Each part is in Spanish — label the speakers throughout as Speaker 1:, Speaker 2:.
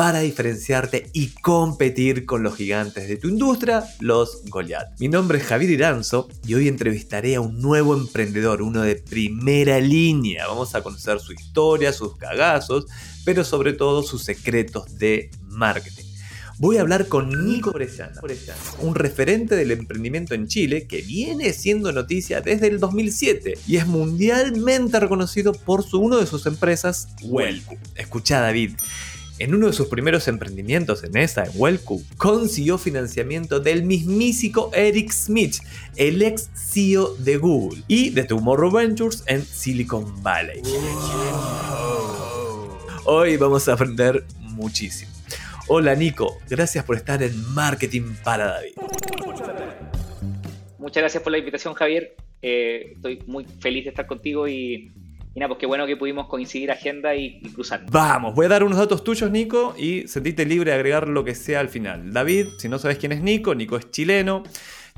Speaker 1: para diferenciarte y competir con los gigantes de tu industria, los Goliath. Mi nombre es Javier Iranzo y hoy entrevistaré a un nuevo emprendedor, uno de primera línea. Vamos a conocer su historia, sus cagazos, pero sobre todo sus secretos de marketing voy a hablar con Nico Orellana, un referente del emprendimiento en Chile que viene siendo noticia desde el 2007 y es mundialmente reconocido por su, uno de sus empresas, Welcu. Escucha David. En uno de sus primeros emprendimientos en esa, en Welcu, consiguió financiamiento del mismísico Eric Smith, el ex CEO de Google, y de Tomorrow Ventures en Silicon Valley. Hoy vamos a aprender muchísimo. Hola Nico, gracias por estar en Marketing para David.
Speaker 2: Muchas gracias por la invitación Javier, eh, estoy muy feliz de estar contigo y, nada, pues qué bueno que pudimos coincidir agenda y, y, cruzar.
Speaker 1: Vamos, voy a dar unos datos tuyos, Nico, y sentite libre de agregar lo que sea al final. David, si no sabes quién es Nico, Nico es chileno.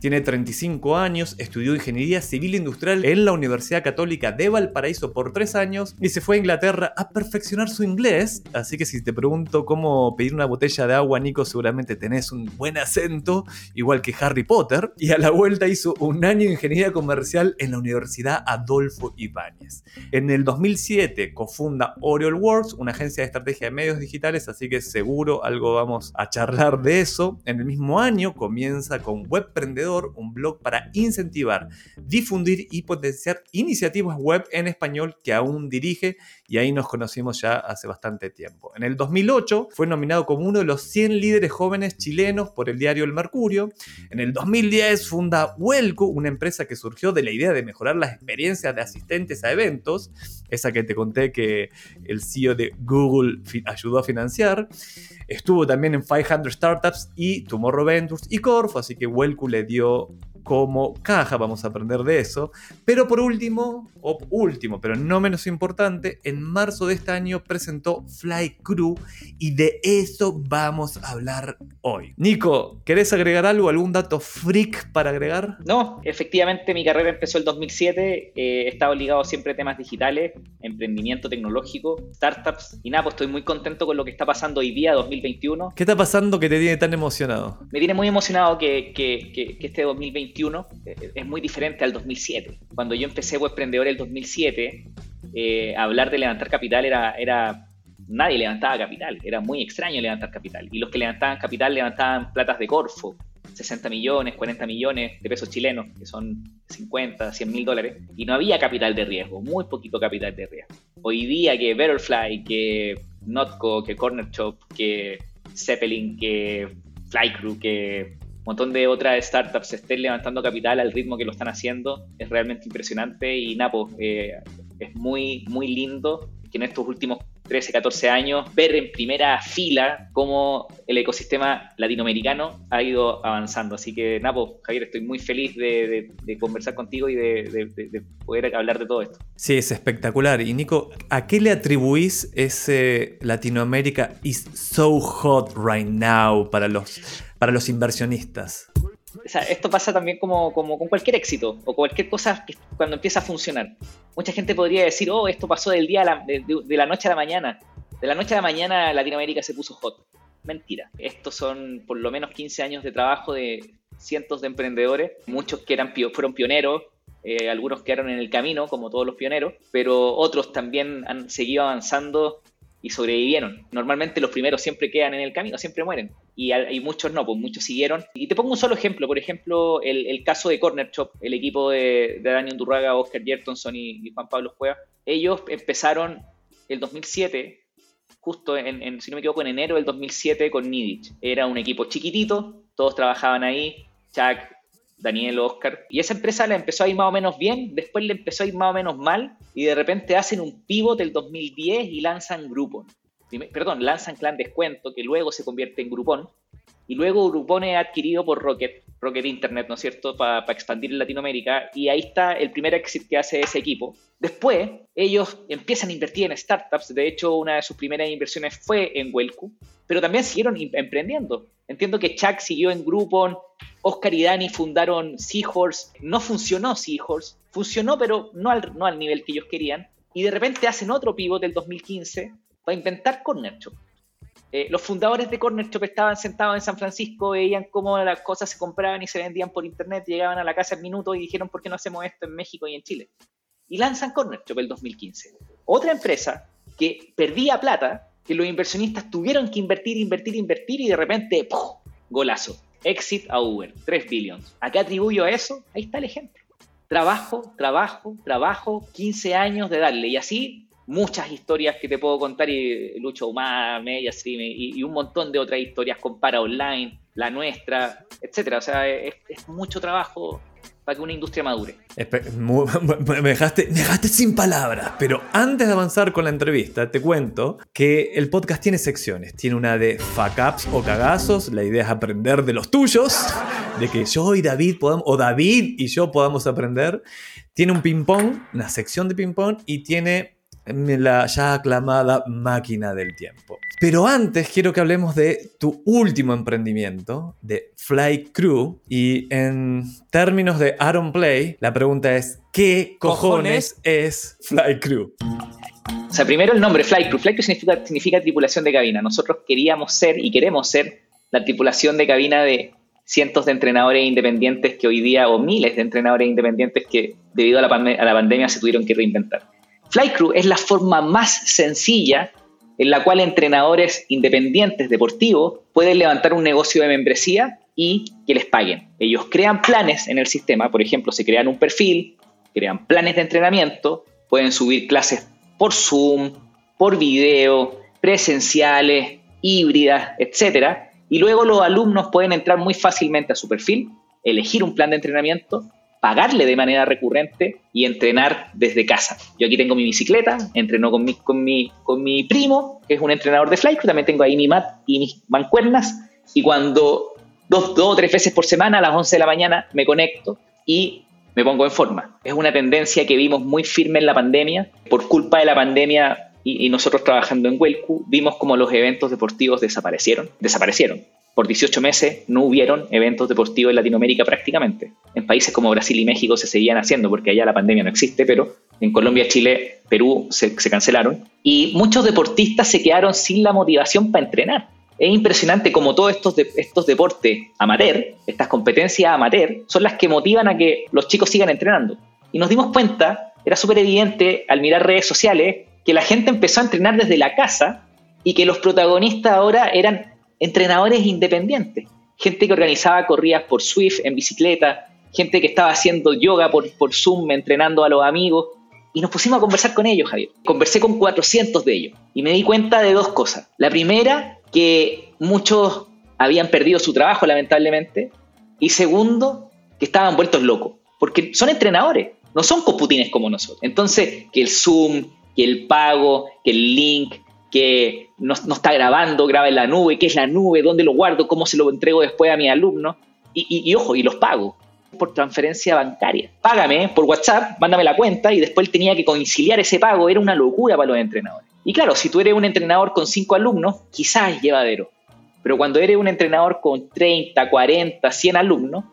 Speaker 1: Tiene 35 años, estudió Ingeniería Civil Industrial en la Universidad Católica de Valparaíso por 3 años y se fue a Inglaterra a perfeccionar su inglés. Así que si te pregunto cómo pedir una botella de agua, Nico, seguramente tenés un buen acento, igual que Harry Potter. Y a la vuelta hizo un año de Ingeniería Comercial en la Universidad Adolfo Ibáñez. En el 2007 cofunda Oriol Works, una agencia de estrategia de medios digitales, así que seguro algo vamos a charlar de eso. En el mismo año comienza con Webprendedor un blog para incentivar, difundir y potenciar iniciativas web en español que aún dirige y ahí nos conocimos ya hace bastante tiempo. En el 2008 fue nominado como uno de los 100 líderes jóvenes chilenos por el diario El Mercurio. En el 2010 funda Huelco, una empresa que surgió de la idea de mejorar las experiencias de asistentes a eventos, esa que te conté que el CEO de Google ayudó a financiar. Estuvo también en 500 Startups y Tomorrow Ventures y Corfo, así que Huelco le dio よ。Como caja, vamos a aprender de eso. Pero por último, o último, pero no menos importante, en marzo de este año presentó Fly Crew y de eso vamos a hablar hoy. Nico, ¿querés agregar algo, algún dato freak para agregar?
Speaker 2: No, efectivamente mi carrera empezó el 2007, he estado ligado siempre a temas digitales, emprendimiento tecnológico, startups y nada, pues estoy muy contento con lo que está pasando hoy día, 2021.
Speaker 1: ¿Qué está pasando que te tiene tan emocionado?
Speaker 2: Me tiene muy emocionado que, que, que, que este 2021 eh, es muy diferente al 2007. Cuando yo empecé Webprendedor el 2007, eh, hablar de levantar capital era, era... Nadie levantaba capital, era muy extraño levantar capital. Y los que levantaban capital levantaban platas de Corfo, 60 millones, 40 millones de pesos chilenos, que son 50, 100 mil dólares, y no había capital de riesgo, muy poquito capital de riesgo. Hoy día que Betterfly, que Notco, que Corner Shop, que Zeppelin, que Flycrew, que montón de otras startups estén levantando capital al ritmo que lo están haciendo, es realmente impresionante y Napo, eh, es muy, muy lindo que en estos últimos 13, 14 años, ver en primera fila cómo el ecosistema latinoamericano ha ido avanzando. Así que, Napo, Javier, estoy muy feliz de, conversar contigo y de, de, poder hablar de todo esto.
Speaker 1: Sí, es espectacular. Y Nico, ¿a qué le atribuís ese Latinoamérica is so hot right now para los, para los inversionistas?
Speaker 2: Esto pasa también como, con cualquier éxito o cualquier cosa que cuando empieza a funcionar. Mucha gente podría decir, oh, esto pasó del día la, de, de, la noche a la mañana. De la noche a la mañana Latinoamérica se puso hot. Mentira. Estos son por lo menos 15 años de trabajo de cientos de emprendedores, muchos que eran, fueron pioneros, eh, algunos quedaron en el camino, como todos los pioneros, pero otros también han seguido avanzando y sobrevivieron. Normalmente los primeros siempre quedan en el camino, siempre mueren. Y hay muchos no, pues muchos siguieron. Y te pongo un solo ejemplo, por ejemplo, el, caso de Corner Shop, el equipo de, Daniel Durraga, Oscar Jertonson y, Juan Pablo Cueva. Ellos empezaron el 2007, justo en, si no me equivoco, en enero del 2007 con Nidich. Era un equipo chiquitito, todos trabajaban ahí. Chuck, Daniel, Oscar. Y esa empresa le empezó a ir más o menos bien, después le empezó a ir más o menos mal, y de repente hacen un pivot del 2010 y lanzan Groupon. Perdón, lanzan Clan Descuento, que luego se convierte en Groupon, y luego Groupon es adquirido por Rocket, Rocket Internet, ¿no es cierto?, para expandir en Latinoamérica, y ahí está el primer exit que hace ese equipo. Después, ellos empiezan a invertir en startups, de hecho, una de sus primeras inversiones fue en Welcu, pero también siguieron emprendiendo. Entiendo que Chuck siguió en Groupon, Oscar y Dani fundaron Seahorse, no funcionó Seahorse, funcionó pero no al, no al nivel que ellos querían, y de repente hacen otro pivot del 2015 para inventar Corner Shop. Eh, los fundadores de Corner Shop estaban sentados en San Francisco, veían cómo las cosas se compraban y se vendían por internet, llegaban a la casa en minutos y dijeron, ¿por qué no hacemos esto en México y en Chile? Y lanzan Corner Shop el 2015. Otra empresa que perdía plata, que los inversionistas tuvieron que invertir, invertir, invertir y de repente, ¡pum! golazo. Exit a Uber, 3 billions. ¿A qué atribuyo eso? Ahí está el ejemplo. Trabajo, trabajo, trabajo, 15 años de darle. Y así muchas historias que te puedo contar y Lucho Humar, Media y, y, un montón de otras historias, Compara Online, la nuestra, etcétera. O sea, es, mucho trabajo para que una industria madure.
Speaker 1: Me dejaste, me dejaste sin palabras, pero antes de avanzar con la entrevista, te cuento que el podcast tiene secciones. Tiene una de fuck ups o cagazos, la idea es aprender de los tuyos, de que yo y David podamos, o David y yo podamos aprender. Tiene un ping-pong, una sección de ping-pong, y tiene la ya aclamada máquina del tiempo. Pero antes quiero que hablemos de tu último emprendimiento, de Fly Crew. Y en términos de Aaron Play, la pregunta es, ¿qué cojones, es Fly Crew?
Speaker 2: O sea, primero el nombre Fly Crew. Fly Crew significa, tripulación de cabina. Nosotros queríamos ser y queremos ser la tripulación de cabina de cientos de entrenadores independientes que hoy día, o miles de entrenadores independientes que debido a la, a la pandemia se tuvieron que reinventar. Flycrew es la forma más sencilla en la cual entrenadores independientes deportivos pueden levantar un negocio de membresía y que les paguen. Ellos crean planes en el sistema, por ejemplo, se crean un perfil, crean planes de entrenamiento, pueden subir clases por Zoom, por video, presenciales, híbridas, etc. Y luego los alumnos pueden entrar muy fácilmente a su perfil, elegir un plan de entrenamiento pagarle de manera recurrente y entrenar desde casa. Yo aquí tengo mi bicicleta, entreno con mi, con mi, con mi primo, que es un entrenador de fly, también tengo ahí mi mat y mis mancuernas, y cuando dos, dos o tres veces por semana a las 11 de la mañana me conecto y me pongo en forma. Es una tendencia que vimos muy firme en la pandemia. Por culpa de la pandemia y, y nosotros trabajando en Huelcu, vimos como los eventos deportivos desaparecieron. Desaparecieron por 18 meses no hubieron eventos deportivos en Latinoamérica prácticamente. En países como Brasil y México se seguían haciendo porque allá la pandemia no existe, pero en Colombia, Chile, Perú se, cancelaron. Y muchos deportistas se quedaron sin la motivación para entrenar. Es impresionante como todos estos, estos deportes amateur, estas competencias amateur, son las que motivan a que los chicos sigan entrenando. Y nos dimos cuenta, era súper evidente al mirar redes sociales, que la gente empezó a entrenar desde la casa y que los protagonistas ahora eran entrenadores independientes, gente que organizaba corridas por Swift en bicicleta, gente que estaba haciendo yoga por, Zoom, entrenando a los amigos, y nos pusimos a conversar con ellos, Javier. Conversé con 400 de ellos y me di cuenta de dos cosas. La primera, que muchos habían perdido su trabajo, lamentablemente, y segundo, que estaban vueltos locos, porque son entrenadores, no son coputines como nosotros. Entonces, que el Zoom, que el pago, que el link, que no, está grabando, graba en la nube, qué es la nube, dónde lo guardo, cómo se lo entrego después a mi alumno. Y, ojo, y los pago por transferencia bancaria. Págame por WhatsApp, mándame la cuenta y después tenía que conciliar ese pago. Era una locura para los entrenadores. Y claro, si tú eres un entrenador con cinco alumnos, quizás es llevadero. Pero cuando eres un entrenador con 30, 40, 100 alumnos,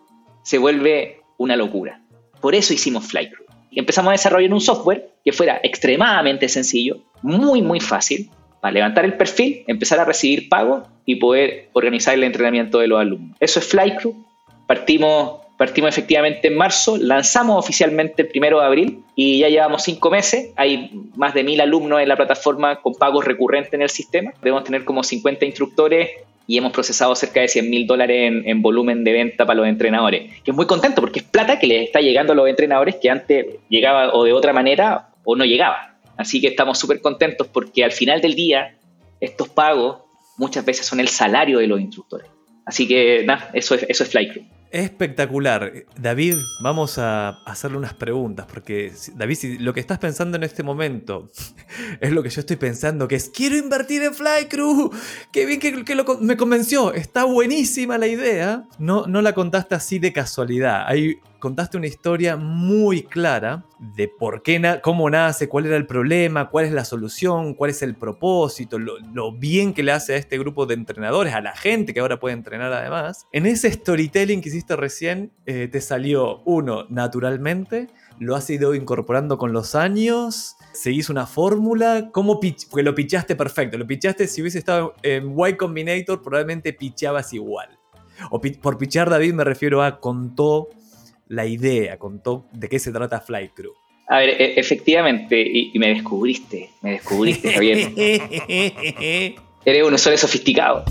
Speaker 2: se vuelve una locura. Por eso hicimos Flycrew. Y empezamos a desarrollar un software que fuera extremadamente sencillo, muy, muy fácil, para levantar el perfil, empezar a recibir pago y poder organizar el entrenamiento de los alumnos. Eso es Flycrew. Partimos, partimos efectivamente en marzo, lanzamos oficialmente el primero de abril y ya llevamos cinco meses. Hay más de mil alumnos en la plataforma con pagos recurrentes en el sistema. Debemos tener como 50 instructores y hemos procesado cerca de 100 mil dólares en, en, volumen de venta para los entrenadores. Que es muy contento porque es plata que les está llegando a los entrenadores que antes llegaba o de otra manera o no llegaba. Así que estamos súper contentos porque al final del día estos pagos muchas veces son el salario de los instructores. Así que nada, eso es, eso es
Speaker 1: Espectacular. David, vamos a hacerle unas preguntas, porque David, si lo que estás pensando en este momento es lo que yo estoy pensando, que es, quiero invertir en Flycrew, qué bien que, me convenció, está buenísima la idea, no, no la contaste así de casualidad. Hay contaste una historia muy clara de por qué, cómo nace, cuál era el problema, cuál es la solución, cuál es el propósito, lo, bien que le hace a este grupo de entrenadores, a la gente que ahora puede entrenar además. En ese storytelling que hiciste recién, eh, te salió uno naturalmente, lo has ido incorporando con los años, seguís una fórmula, ¿cómo pitch? Porque lo pichaste perfecto, lo pichaste si hubiese estado en Y Combinator, probablemente pichabas igual. O por pichar David me refiero a contó la idea, contó de qué se trata Flight Crew.
Speaker 2: A ver, e, efectivamente, y, me descubriste, me descubriste, Javier. Eres un usuario sofisticado.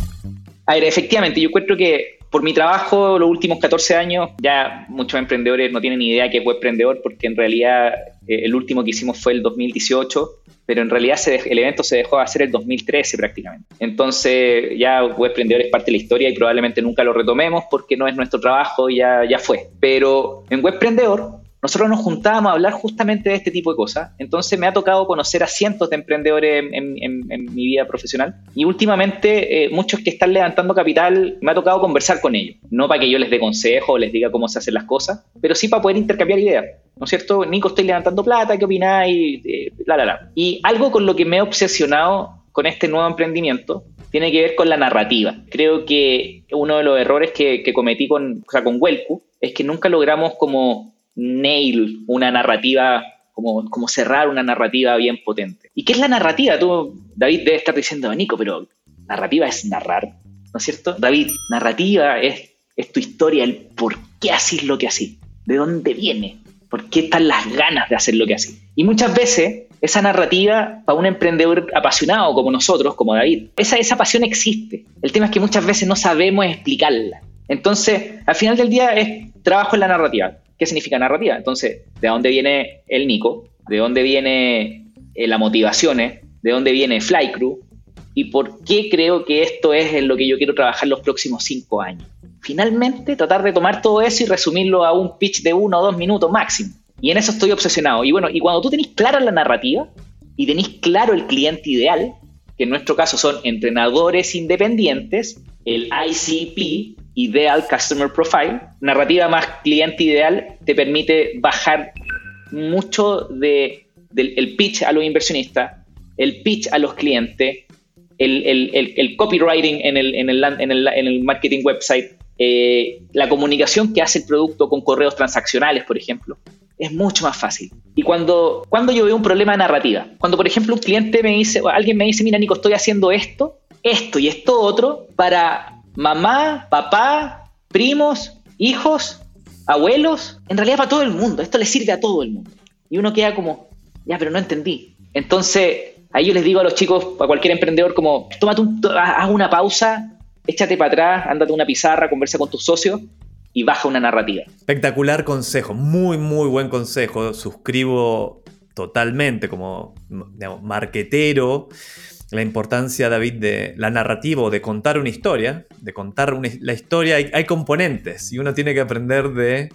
Speaker 2: A ver, efectivamente, yo encuentro que por mi trabajo, los últimos 14 años, ya muchos emprendedores no tienen ni idea qué es emprendedor, porque en realidad eh, el último que hicimos fue el 2018, pero en realidad el evento se dejó de hacer el 2013 prácticamente. Entonces ya Web es parte de la historia y probablemente nunca lo retomemos porque no es nuestro trabajo, ya, ya fue. Pero en Web Emprendedor nosotros nos juntábamos a hablar justamente de este tipo de cosas. Entonces me ha tocado conocer a cientos de emprendedores en, mi vida profesional y últimamente eh, muchos que están levantando capital, me ha tocado conversar con ellos. No para que yo les dé consejo o les diga cómo se hacen las cosas, pero sí para poder intercambiar ideas. ¿No es cierto? Nico, estoy levantando plata, ¿qué opináis? Eh, la, la, la. Y algo con lo que me he obsesionado con este nuevo emprendimiento tiene que ver con la narrativa. Creo que uno de los errores que, cometí con, o sea, con Welcu es que nunca logramos como nail una narrativa, como, como cerrar una narrativa bien potente. ¿Y qué es la narrativa? Tú, David, debe estar diciendo, Nico, pero narrativa es narrar, ¿no es cierto? David, narrativa es, es tu historia, el por qué haces lo que así, de dónde viene, por qué están las ganas de hacer lo que así. Y muchas veces esa narrativa para un emprendedor apasionado como nosotros, como David, esa, esa pasión existe. El tema es que muchas veces no sabemos explicarla. Entonces, al final del día es trabajo en la narrativa. ¿Qué significa narrativa? Entonces, ¿de dónde viene el Nico? ¿De dónde viene eh, la motivaciones? ¿De dónde viene Flycrew? ¿Y por qué creo que esto es en lo que yo quiero trabajar los próximos cinco años? Finalmente, tratar de tomar todo eso y resumirlo a un pitch de uno o dos minutos máximo. Y en eso estoy obsesionado. Y bueno, y cuando tú tenés clara la narrativa y tenés claro el cliente ideal, que en nuestro caso son entrenadores independientes, el ICP, Ideal Customer Profile, narrativa más cliente ideal, te permite bajar mucho de, del pitch a los inversionistas, el pitch a los clientes, el, copywriting en el, en, el, marketing website, eh, la comunicación que hace el producto con correos transaccionales, por ejemplo. Es mucho más fácil. Y cuando, cuando yo veo un problema de narrativa, cuando por ejemplo un cliente me dice, o alguien me dice, mira Nico, estoy haciendo esto, esto y esto otro para mamá, papá, primos, hijos, abuelos, en realidad para todo el mundo. Esto le sirve a todo el mundo. Y uno queda como, ya, pero no entendí. Entonces, ahí yo les digo a los chicos, a cualquier emprendedor, como, tómate un, haz una pausa, échate para atrás, ándate una pizarra, conversa con tus socios y baja una narrativa.
Speaker 1: Espectacular consejo, muy, muy buen consejo. Suscribo totalmente como, digamos, marquetero la importancia, David, de la narrativa o de contar una historia, de contar la historia, hay, componentes y uno tiene que aprender de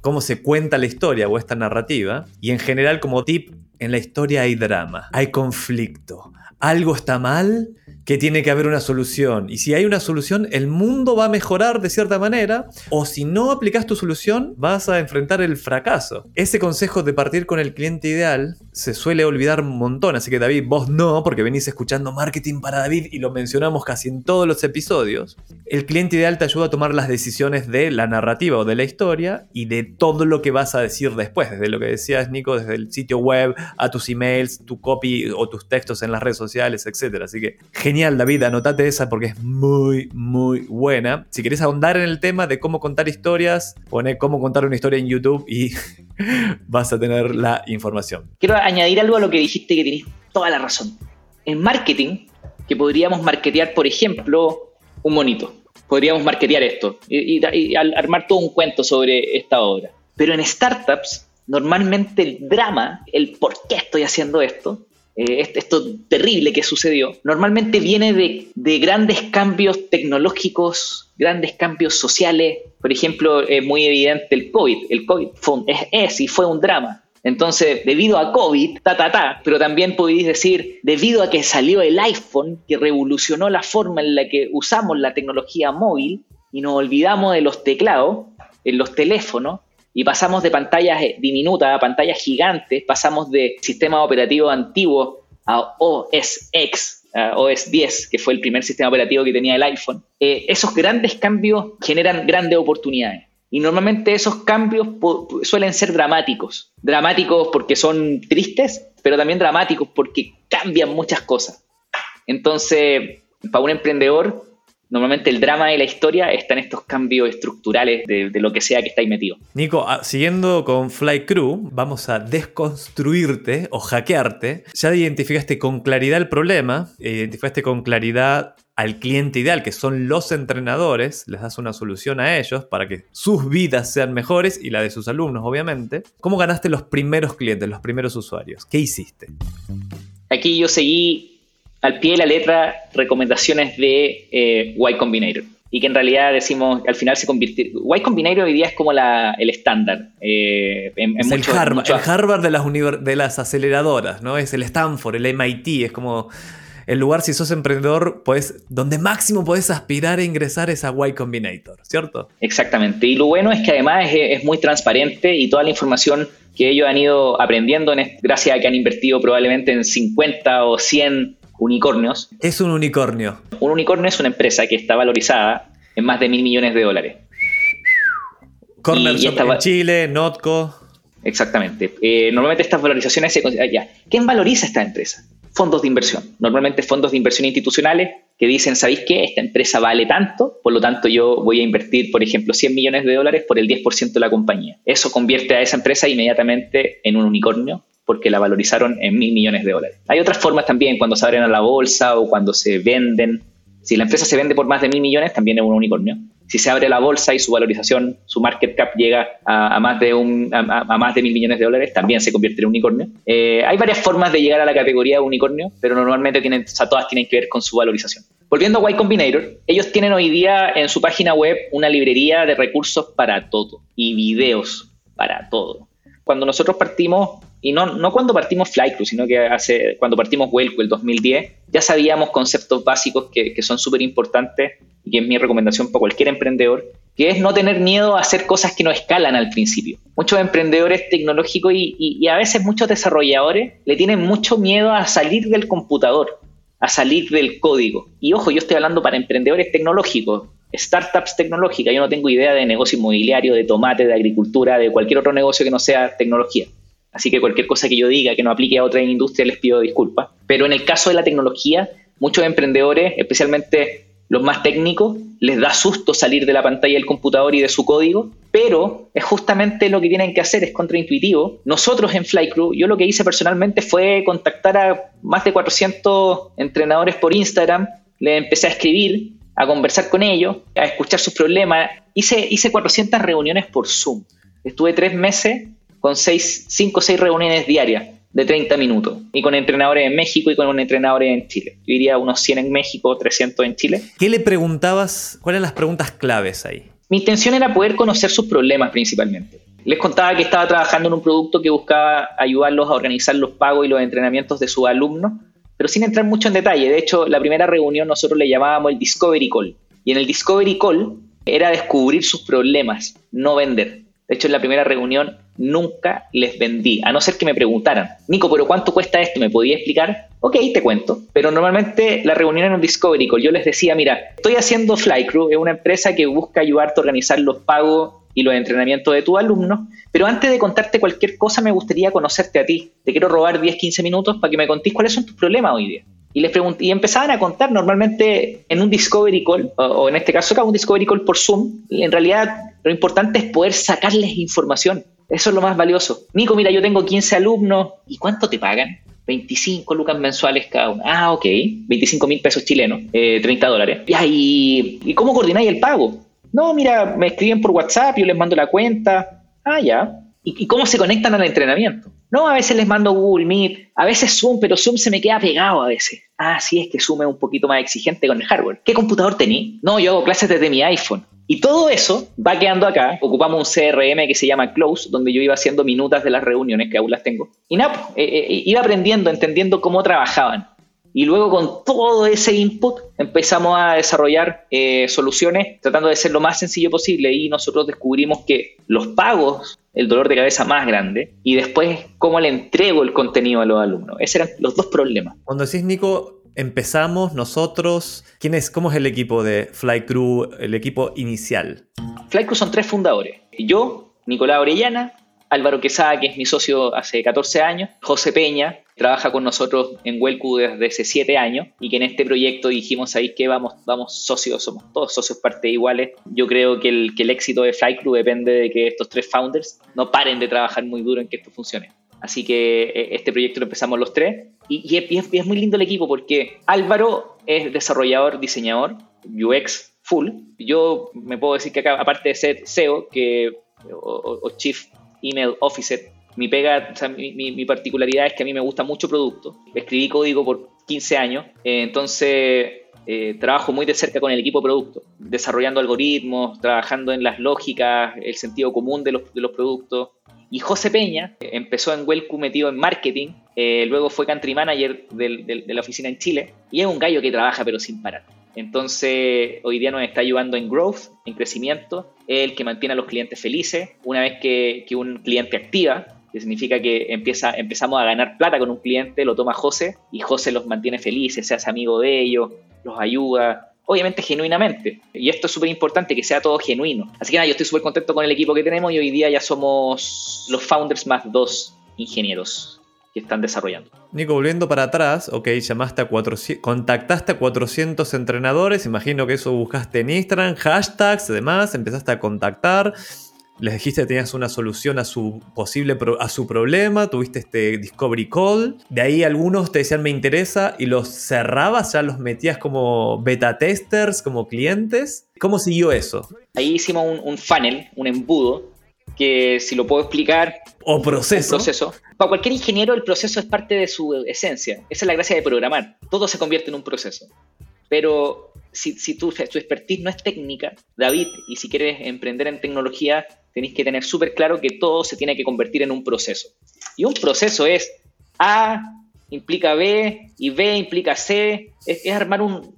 Speaker 1: cómo se cuenta la historia o esta narrativa. Y en general, como tip, en la historia hay drama, hay conflicto, algo está mal que tiene que haber una solución. Y si hay una solución, el mundo va a mejorar de cierta manera. O si no aplicas tu solución, vas a enfrentar el fracaso. Ese consejo de partir con el cliente ideal se suele olvidar un montón. Así que David, vos no, porque venís escuchando marketing para David y lo mencionamos casi en todos los episodios. El cliente ideal te ayuda a tomar las decisiones de la narrativa o de la historia y de todo lo que vas a decir después. Desde lo que decías, Nico, desde el sitio web a tus emails, tu copy o tus textos en las redes sociales, etc. Así que genial, David, anotate esa porque es muy, muy buena. Si querés ahondar en el tema de cómo contar historias, pone cómo contar una historia en YouTube y vas a tener la información.
Speaker 2: Quiero añadir algo a lo que dijiste que tienes toda la razón. En marketing, que podríamos marketear, por ejemplo, un monito. Podríamos marketear esto y, y armar todo un cuento sobre esta obra. Pero en startups, normalmente el drama, el por qué estoy haciendo esto, eh, esto terrible que sucedió, normalmente viene de, grandes cambios tecnológicos, grandes cambios sociales. Por ejemplo, es muy evidente el COVID. El COVID es, y fue un drama. Entonces, debido a COVID, ta, ta, ta, pero también podéis decir, debido a que salió el iPhone, que revolucionó la forma en la que usamos la tecnología móvil y nos olvidamos de los teclados en los teléfonos, y pasamos de pantallas eh, diminutas a pantallas gigantes, pasamos de sistema operativo antiguo a OS X, a OS 10, que fue el primer sistema operativo que tenía el iPhone. Eh, esos grandes cambios generan grandes oportunidades. Y normalmente esos cambios suelen ser dramáticos. Dramáticos porque son tristes, pero también dramáticos porque cambian muchas cosas. Entonces, para un emprendedor, normalmente el drama de la historia está en estos cambios estructurales de, lo que sea que estáis metido.
Speaker 1: Nico, ah, siguiendo con Fly Crew, vamos a desconstruirte o hackearte. Ya identificaste con claridad el problema, identificaste con claridad al cliente ideal, que son los entrenadores, les das una solución a ellos para que sus vidas sean mejores y la de sus alumnos, obviamente. ¿Cómo ganaste los primeros clientes, los primeros usuarios? ¿Qué hiciste?
Speaker 2: Aquí yo seguí al pie de la letra recomendaciones de eh, Y Combinator. Y que en realidad decimos, al final se convirtió. Y Combinator hoy día es como el estándar.
Speaker 1: Eh, es el, Harvard, de, las de las aceleradoras, ¿no? Es el Stanford, el MIT, es como el lugar si sos emprendedor, pues donde máximo puedes aspirar a ingresar es a Y Combinator, ¿cierto?
Speaker 2: Exactamente. Y lo bueno es que además es, es muy transparente y toda la información que ellos han ido aprendiendo en, gracias a que han invertido probablemente en 50 o 100 unicornios.
Speaker 1: Es un unicornio.
Speaker 2: Un unicornio es una empresa que está valorizada en más de mil millones de dólares.
Speaker 1: Corner en Chile, Notco.
Speaker 2: Exactamente. Eh, normalmente estas valorizaciones se consideran ya. ¿Quién valoriza esta empresa? Fondos de inversión. Normalmente fondos de inversión institucionales que dicen, ¿sabéis qué? Esta empresa vale tanto, por lo tanto yo voy a invertir, por ejemplo, 100 millones de dólares por el 10% de la compañía. Eso convierte a esa empresa inmediatamente en un unicornio porque la valorizaron en mil millones de dólares. Hay otras formas también, cuando se abren a la bolsa o cuando se venden. Si la empresa se vende por más de mil millones, también es un unicornio. Si se abre la bolsa y su valorización, su market cap llega a, más, de un, a, más de mil millones de dólares, también se convierte en un unicornio. Eh, hay varias formas de llegar a la categoría de unicornio, pero normalmente tienen, todas tienen que ver con su valorización. Volviendo a Y Combinator, ellos tienen hoy día en su página web una librería de recursos para todo y videos para todo. Cuando nosotros partimos, y no, no cuando partimos Flycrew, sino que hace, cuando partimos Welco el 2010, ya sabíamos conceptos básicos que, que son súper importantes y que es mi recomendación para cualquier emprendedor, que es no tener miedo a hacer cosas que no escalan al principio. Muchos emprendedores tecnológicos y, y, a veces muchos desarrolladores le tienen mucho miedo a salir del computador, a salir del código. Y ojo, yo estoy hablando para emprendedores tecnológicos, startups tecnológicas, yo no tengo idea de negocio inmobiliario, de tomate, de agricultura, de cualquier otro negocio que no sea tecnología. Así que cualquier cosa que yo diga que no aplique a otra industria les pido disculpas. Pero en el caso de la tecnología, muchos emprendedores, especialmente los más técnicos, les da susto salir de la pantalla del computador y de su código, pero es justamente lo que tienen que hacer, es contraintuitivo. Nosotros en Flycrew, yo lo que hice personalmente fue contactar a más de 400 entrenadores por Instagram, les empecé a escribir, a conversar con ellos, a escuchar sus problemas. Hice, hice 400 reuniones por Zoom. Estuve tres meses con seis, cinco o seis reuniones diarias de 30 minutos y con entrenadores en México y con un entrenador en Chile. Yo diría unos 100 en México, 300 en Chile.
Speaker 1: ¿Qué le preguntabas? ¿Cuáles eran las preguntas claves ahí?
Speaker 2: Mi intención era poder conocer sus problemas principalmente. Les contaba que estaba trabajando en un producto que buscaba ayudarlos a organizar los pagos y los entrenamientos de sus alumnos, pero sin entrar mucho en detalle. De hecho, la primera reunión nosotros le llamábamos el Discovery Call. Y en el Discovery Call era descubrir sus problemas, no vender. De hecho, en la primera reunión nunca les vendí, a no ser que me preguntaran, Nico, pero ¿cuánto cuesta esto? ¿Me podía explicar? Ok, te cuento. Pero normalmente la reunión en un Discovery Call, yo les decía, mira, estoy haciendo Flycrew, es una empresa que busca ayudarte a organizar los pagos y los entrenamientos de tus alumnos, pero antes de contarte cualquier cosa me gustaría conocerte a ti. Te quiero robar 10, 15 minutos para que me contéis cuáles son tus problemas hoy día. Y les pregunté, y empezaban a contar normalmente en un Discovery Call, o, en este caso acá un Discovery Call por Zoom, en realidad lo importante es poder sacarles información. Eso es lo más valioso. Nico, mira, yo tengo 15 alumnos, ¿y cuánto te pagan? 25 lucas mensuales cada uno. Ah, ok, 25 mil pesos chilenos, 30 eh, dólares. ¿y, ¿y cómo coordináis el pago? No, mira, me escriben por WhatsApp, yo les mando la cuenta. Ah, ya. ¿Y, cómo se conectan al entrenamiento? No, a veces les mando Google Meet, a veces Zoom, pero Zoom se me queda pegado a veces. Ah, sí, es que Zoom es un poquito más exigente con el hardware. ¿Qué computador tení? No, yo hago clases desde mi iPhone. Y todo eso va quedando acá. Ocupamos un CRM que se llama Close, donde yo iba haciendo minutas de las reuniones, que aún las tengo. Y nada, eh, eh, iba aprendiendo, entendiendo cómo trabajaban. Y luego con todo ese input empezamos a desarrollar eh, soluciones tratando de ser lo más sencillo posible y nosotros descubrimos que los pagos, el dolor de cabeza más grande, y después cómo le entrego el contenido a los alumnos. Esos eran los dos problemas.
Speaker 1: Cuando decís, Nico, empezamos nosotros, ¿quién es, ¿cómo es el equipo de Flycrew, el equipo inicial?
Speaker 2: Flycrew son tres fundadores. Yo, Nicolás Orellana, Álvaro Quesada, que es mi socio hace 14 años, José Peña, trabaja con nosotros en Welcu desde hace 7 años y que en este proyecto dijimos ahí que vamos, vamos socios, somos todos socios parte iguales. Yo creo que el, que el éxito de Flycrew depende de que estos tres founders no paren de trabajar muy duro en que esto funcione. Así que e, este proyecto lo empezamos los tres y, es, muy lindo el equipo porque Álvaro es desarrollador, diseñador, UX full. Yo me puedo decir que acá, aparte de ser SEO que, o Chief Email Officer, mi pega, mi, particularidad es que a mí me gusta mucho producto. Escribí código por 15 años, eh, entonces eh, trabajo muy de cerca con el equipo de producto, desarrollando algoritmos, trabajando en las lógicas, el sentido común de los productos. Y José Peña empezó en Welcu metido en marketing, eh, luego fue country manager de la oficina en Chile y es un gallo que trabaja pero sin parar. Entonces, hoy día nos está ayudando en growth, en crecimiento, el que mantiene a los clientes felices. Una vez que, que un cliente activa, que significa que empieza, empezamos a ganar plata con un cliente, lo toma José y José los mantiene felices, se hace amigo de ellos, los ayuda, obviamente genuinamente. Y esto es súper importante, que sea todo genuino. Así que nada, yo estoy súper contento con el equipo que tenemos y hoy día ya somos los founders más dos ingenieros que están desarrollando.
Speaker 1: Nico, volviendo para atrás, ok, llamaste a 400, contactaste a 400 entrenadores, imagino que eso buscaste en Instagram, hashtags, demás, empezaste a contactar les dijiste que tenías una solución a su posible a su problema, tuviste este discovery call, de ahí algunos te decían me interesa y los cerrabas, ya los metías como beta testers, como clientes. ¿Cómo siguió eso?
Speaker 2: Ahí hicimos un, funnel, un embudo, que si lo puedo explicar...
Speaker 1: O proceso.
Speaker 2: proceso. Para cualquier ingeniero el proceso es parte de su esencia. Esa es la gracia de programar. Todo se convierte en un proceso. Pero si, si tu, tu expertise no es técnica, David, y si quieres emprender en tecnología, tenéis que tener súper claro que todo se tiene que convertir en un proceso. Y un proceso es A implica B y B implica C, es, armar un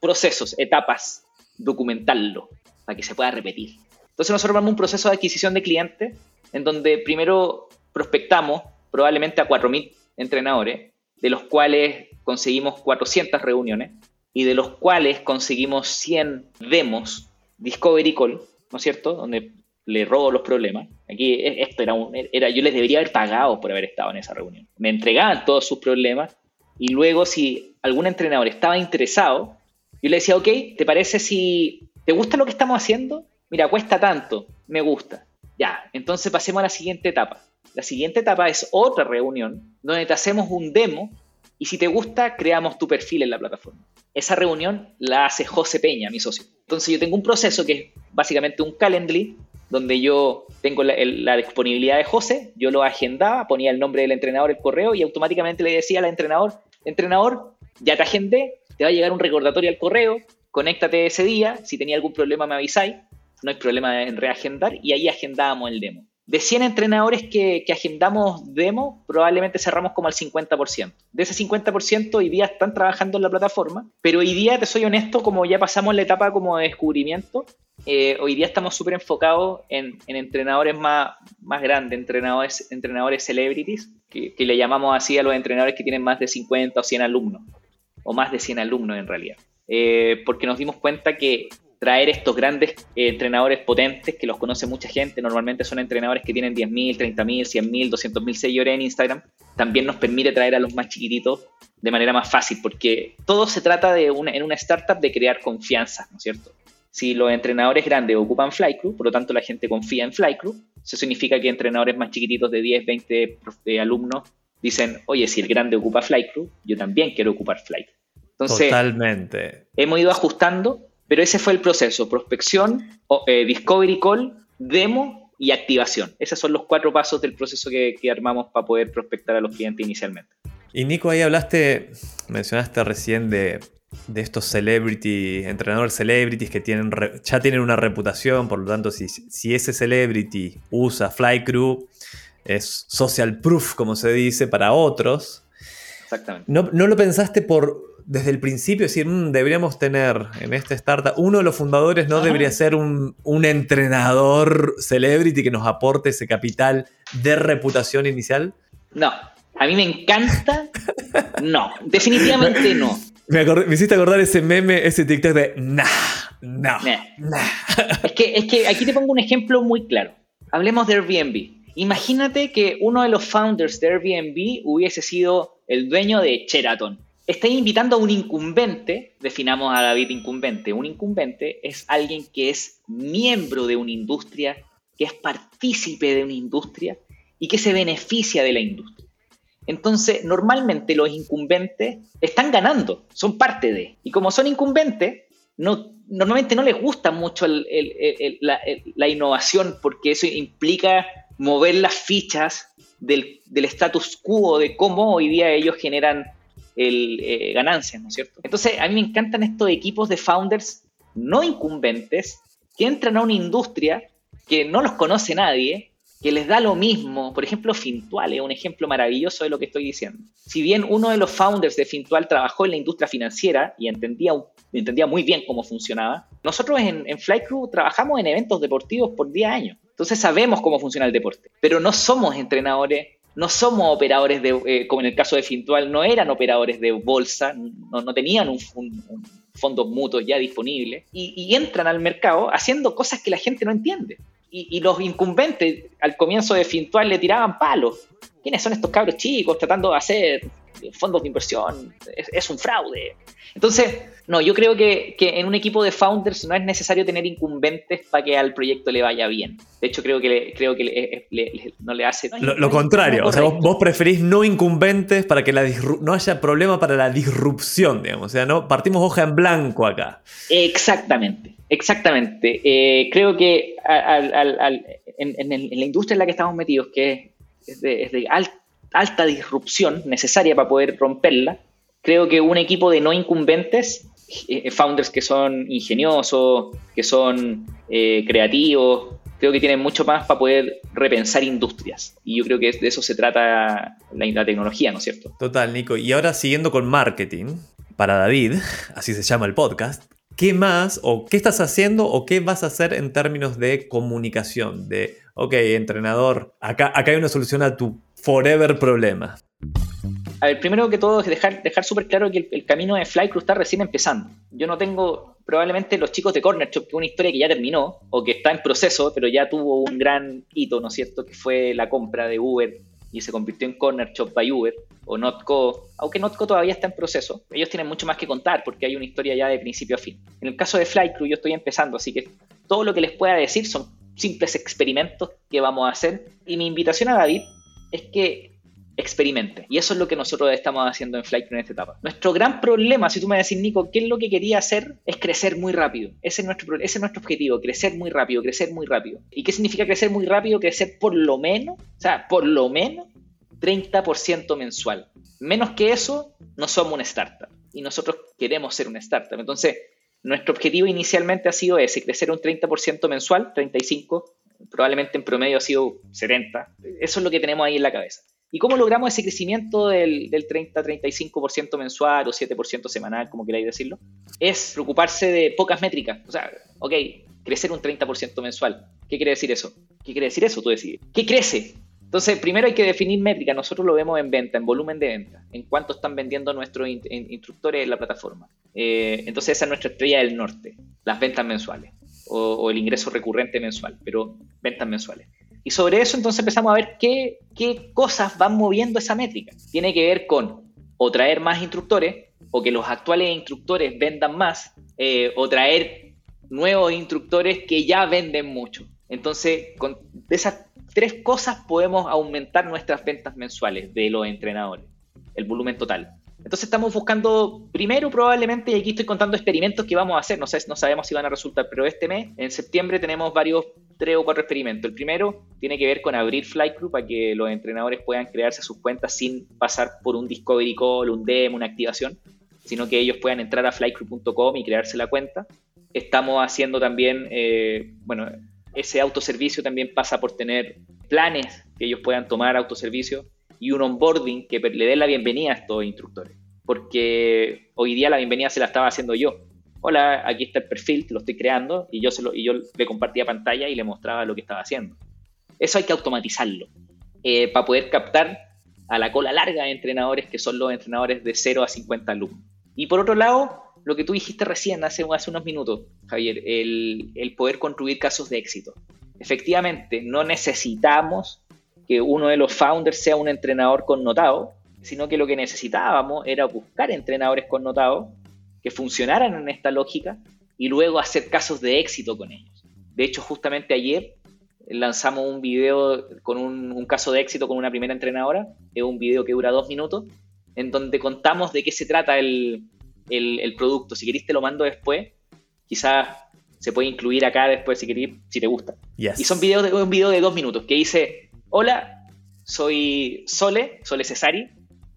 Speaker 2: procesos, etapas, documentarlo para que se pueda repetir. Entonces nosotros armamos un proceso de adquisición de clientes en donde primero prospectamos probablemente a 4.000 entrenadores, de los cuales conseguimos 400 reuniones y de los cuales conseguimos 100 demos Discovery Call, ¿no es cierto? Donde le robo los problemas. Aquí e, esto era, un, era, yo les debería haber pagado por haber estado en esa reunión. Me entregaban todos sus problemas y luego si algún entrenador estaba interesado, yo le decía, ok, ¿te parece si te gusta lo que estamos haciendo? Mira, cuesta tanto, me gusta. Ya, entonces pasemos a la siguiente etapa. La siguiente etapa es otra reunión donde te hacemos un demo y si te gusta, creamos tu perfil en la plataforma. Esa reunión la hace José Peña, mi socio. Entonces yo tengo un proceso que es básicamente un Calendly donde yo tengo la, disponibilidad de José, yo lo agendaba, ponía el nombre del entrenador, el correo y automáticamente le decía al entrenador, entrenador, ya te agendé, te va a llegar un recordatorio al correo, conéctate ese día, si tenía algún problema me avisáis, no hay problema en reagendar y ahí agendábamos el demo. De 100 entrenadores que, agendamos demo, probablemente cerramos como al 50%. De ese 50% hoy día están trabajando en la plataforma, pero hoy día, te soy honesto, como ya pasamos la etapa como de descubrimiento, eh, hoy día estamos súper enfocados en, entrenadores más, más grandes, entrenadores, entrenadores celebrities, que, le llamamos así a los entrenadores que tienen más de 50 o 100 alumnos, o más de 100 alumnos en realidad. Eh, porque nos dimos cuenta que traer estos grandes eh, entrenadores potentes que los conoce mucha gente, normalmente son entrenadores que tienen 10.000, 30.000, 100.000, 200.000 seguidores en Instagram, también nos permite traer a los más chiquititos de manera más fácil, porque todo se trata de una, en una startup de crear confianza, ¿no es cierto? Si los entrenadores grandes ocupan Flycrew, por lo tanto la gente confía en Flycrew, eso significa que entrenadores más chiquititos de 10, 20 alumnos dicen, oye, si el grande ocupa Flycrew, yo también quiero ocupar Flycrew.
Speaker 1: Entonces, Totalmente.
Speaker 2: hemos ido ajustando pero ese fue el proceso, prospección, eh, discovery call, demo y activación. Esos son los cuatro pasos del proceso que, armamos para poder prospectar a los clientes inicialmente.
Speaker 1: Y Nico, ahí hablaste, mencionaste recién de, estos celebrity, entrenadores celebrities que tienen, ya tienen una reputación, por lo tanto, si, si ese celebrity usa Flycrew, es social proof, como se dice, para otros.
Speaker 2: Exactamente.
Speaker 1: ¿No, no lo pensaste por desde el principio decir, mm, deberíamos tener en esta startup, uno de los fundadores no debería ser un, entrenador celebrity que nos aporte ese capital de reputación inicial?
Speaker 2: No, a mí me encanta. No, definitivamente no.
Speaker 1: Me, hiciste acordar ese meme, ese TikTok de nah, no, nah.
Speaker 2: Es, que, es que aquí te pongo un ejemplo muy claro. Hablemos de Airbnb. Imagínate que uno de los founders de Airbnb hubiese sido el dueño de Sheraton estáis invitando a un incumbente, definamos a David incumbente, un incumbente es alguien que es miembro de una industria, que es partícipe de una industria y que se beneficia de la industria. Entonces, normalmente los incumbentes están ganando, son parte de. Y como son incumbentes, no, normalmente no les gusta mucho la, innovación porque eso implica mover las fichas del, del status quo de cómo hoy día ellos generan el, eh, ganancias, ¿no es cierto? Entonces, a mí me encantan estos equipos de founders no incumbentes que entran a una industria que no los conoce nadie, que les da lo mismo. Por ejemplo, Fintual es un ejemplo maravilloso de lo que estoy diciendo. Si bien uno de los founders de Fintual trabajó en la industria financiera y entendía, entendía muy bien cómo funcionaba, nosotros en, en Flycrew trabajamos en eventos deportivos por 10 años. Entonces sabemos cómo funciona el deporte, pero no somos entrenadores no somos operadores de, eh, como en el caso de Fintual, no eran operadores de bolsa, no, tenían un, fondos mutuos ya disponibles y, entran al mercado haciendo cosas que la gente no entiende. Y, los incumbentes al comienzo de Fintual le tiraban palos. ¿Quiénes son estos cabros chicos tratando de hacer fondos de inversión? es un fraude. Entonces, no, yo creo que, en un equipo de founders no es necesario tener incumbentes para que al proyecto le vaya bien. De hecho, creo que, creo que no le hace...
Speaker 1: lo, contrario, o sea, vos, preferís no incumbentes para que la no haya problema para la disrupción, digamos. O sea, no partimos hoja en blanco acá.
Speaker 2: Exactamente, exactamente. Eh, creo que en, la industria en la que estamos metidos, que es de, alta disrupción necesaria para poder romperla, creo que un equipo de no incumbentes eh, founders que son ingeniosos, que son eh, creativos, creo que tienen mucho más para poder repensar industrias. Y yo creo que de eso se trata la, tecnología, ¿no es cierto?
Speaker 1: Total, Nico. Y ahora siguiendo con marketing, para David, así se llama el podcast, ¿qué más o qué estás haciendo o qué vas a hacer en términos de comunicación? De, ok, entrenador, acá, acá hay una solución a tu forever problema.
Speaker 2: A ver, primero que todo es dejar, dejar súper claro que el, camino de Flycrew está recién empezando. Yo no tengo, probablemente los chicos de Corner Shop, que es una historia que ya terminó o que está en proceso, pero ya tuvo un gran hito, ¿no es cierto? Que fue la compra de Uber y se convirtió en Corner Shop by Uber o Notco, aunque Notco todavía está en proceso. Ellos tienen mucho más que contar porque hay una historia ya de principio a fin. En el caso de Flycrew yo estoy empezando, así que todo lo que les pueda decir son simples experimentos que vamos a hacer. Y mi invitación a David es que experimente. Y eso es lo que nosotros estamos haciendo en Flight en esta etapa. Nuestro gran problema, si tú me decís, Nico, ¿qué es lo que quería hacer? Es crecer muy rápido. Ese es nuestro, ese es nuestro objetivo, crecer muy rápido, crecer muy rápido. ¿Y qué significa crecer muy rápido? Crecer por lo menos, o sea, por lo menos 30% mensual. Menos que eso, no somos una startup. Y nosotros queremos ser una startup. Entonces, nuestro objetivo inicialmente ha sido ese, crecer un 30% mensual, 35%, probablemente en promedio ha sido 70%. Eso es lo que tenemos ahí en la cabeza. ¿Y cómo logramos ese crecimiento del, 30-35% mensual o 7% semanal, como queráis decirlo? Es preocuparse de pocas métricas. O sea, ok, crecer un 30% mensual. ¿Qué quiere decir eso? ¿Qué quiere decir eso? Tú decides. ¿Qué crece? Entonces, primero hay que definir métricas. Nosotros lo vemos en venta, en volumen de venta, en cuánto están vendiendo nuestros instructores en la plataforma. Eh, entonces, esa es nuestra estrella del norte, las ventas mensuales o el ingreso recurrente mensual, pero ventas mensuales. Y sobre eso entonces empezamos a ver qué, qué cosas van moviendo esa métrica. Tiene que ver con o traer más instructores, o que los actuales instructores vendan más, eh, o traer nuevos instructores que ya venden mucho. Entonces, con esas tres cosas podemos aumentar nuestras ventas mensuales de los entrenadores, el volumen total. Entonces estamos buscando, primero probablemente, y aquí estoy contando experimentos que vamos a hacer, no, sé, no sabemos si van a resultar, pero este mes, en septiembre, tenemos varios tres o cuatro experimentos. El primero tiene que ver con abrir Flight Crew para que los entrenadores puedan crearse sus cuentas sin pasar por un Discovery Call, un demo, una activación, sino que ellos puedan entrar a flightcrew.com y crearse la cuenta. Estamos haciendo también, eh, bueno, ese autoservicio también pasa por tener planes que ellos puedan tomar autoservicio y un onboarding que le dé la bienvenida a estos instructores. Porque hoy día la bienvenida se la estaba haciendo yo. Hola, aquí está el perfil, lo estoy creando y yo, se lo, y yo le compartía pantalla y le mostraba lo que estaba haciendo. Eso hay que automatizarlo eh, para poder captar a la cola larga de entrenadores que son los entrenadores de 0 a 50 alumnos. Y por otro lado, lo que tú dijiste recién, hace, hace unos minutos, Javier, el, el poder construir casos de éxito. Efectivamente, no necesitamos que uno de los founders sea un entrenador connotado, sino que lo que necesitábamos era buscar entrenadores connotados que funcionaran en esta lógica y luego hacer casos de éxito con ellos. De hecho, justamente ayer lanzamos un video con un, caso de éxito con una primera entrenadora, es un video que dura dos minutos, en donde contamos de qué se trata el, el, producto. Si queréis te lo mando después, quizás se puede incluir acá después si queréis, si te gusta. Y son videos de, un video de dos minutos que dice, hola, soy Sole, Sole Cesari,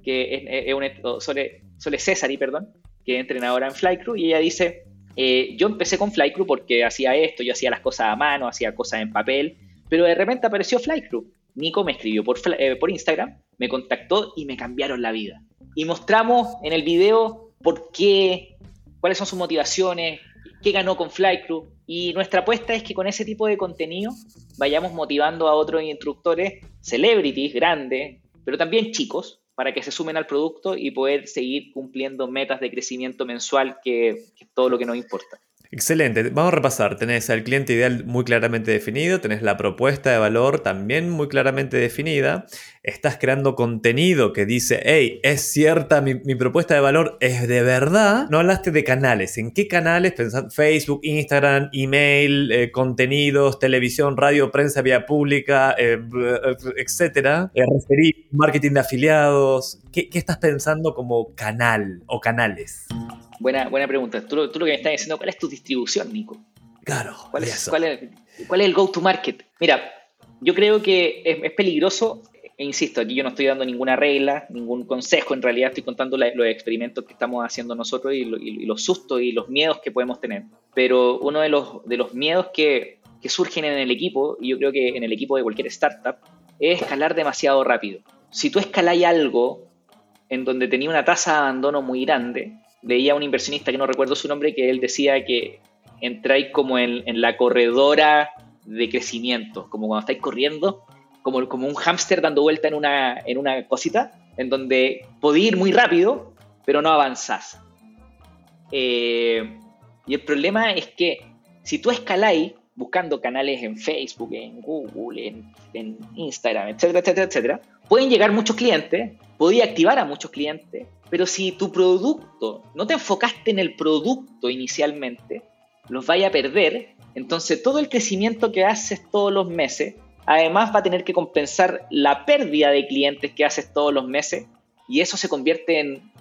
Speaker 2: que es, un, Sole, Sole Cesari, perdón, que es entrenadora en Flycrew, y ella dice, eh, yo empecé con Flycrew porque hacía esto, yo hacía las cosas a mano, hacía cosas en papel, pero de repente apareció Flycrew. Nico me escribió por, eh, por Instagram, me contactó y me cambiaron la vida. Y mostramos en el video por qué, cuáles son sus motivaciones, qué ganó con Flycrew. Y nuestra apuesta es que con ese tipo de contenido vayamos motivando a otros instructores, celebrities grandes, pero también chicos, para que se sumen al producto y poder seguir cumpliendo metas de crecimiento mensual, que, es todo lo que nos importa.
Speaker 1: Excelente, vamos a repasar. Tenés al cliente ideal muy claramente definido, tenés la propuesta de valor también muy claramente definida, estás creando contenido que dice, hey, es cierta, mi, propuesta de valor es de verdad. No hablaste de canales, ¿en qué canales? Facebook, Instagram, email, eh, contenidos, televisión, radio, prensa, vía pública, eh, etcétera. Eh, referir, marketing de afiliados. ¿Qué, ¿Qué estás pensando como canal o canales?
Speaker 2: Buena, buena pregunta. Tú, tú, lo que me estás diciendo, ¿cuál es tu distribución, Nico?
Speaker 1: Claro.
Speaker 2: ¿Cuál es, cuál es, cuál es el go-to-market? Mira, yo creo que es, peligroso, e insisto, aquí yo no estoy dando ninguna regla, ningún consejo, en realidad estoy contando los experimentos que estamos haciendo nosotros y, los sustos y los miedos que podemos tener. Pero uno de los, de los miedos que, que surgen en el equipo, y yo creo que en el equipo de cualquier startup, es escalar demasiado rápido. Si tú escaláis algo en donde tenía una tasa de abandono muy grande, leía a un inversionista que no recuerdo su nombre, que él decía que entráis como en, la corredora de crecimiento, como cuando estáis corriendo, como, como un hámster dando vuelta en una, en una cosita, en donde podéis ir muy rápido, pero no avanzás. Eh, y el problema es que si tú escaláis buscando canales en Facebook, en Google, en, en Instagram, etcétera, etcétera, etcétera, pueden llegar muchos clientes, podía activar a muchos clientes, pero si tu producto, no te enfocaste en el producto inicialmente, los vaya a perder, entonces todo el crecimiento que haces todos los meses, además va a tener que compensar la pérdida de clientes que haces todos los meses, y eso se convierte en,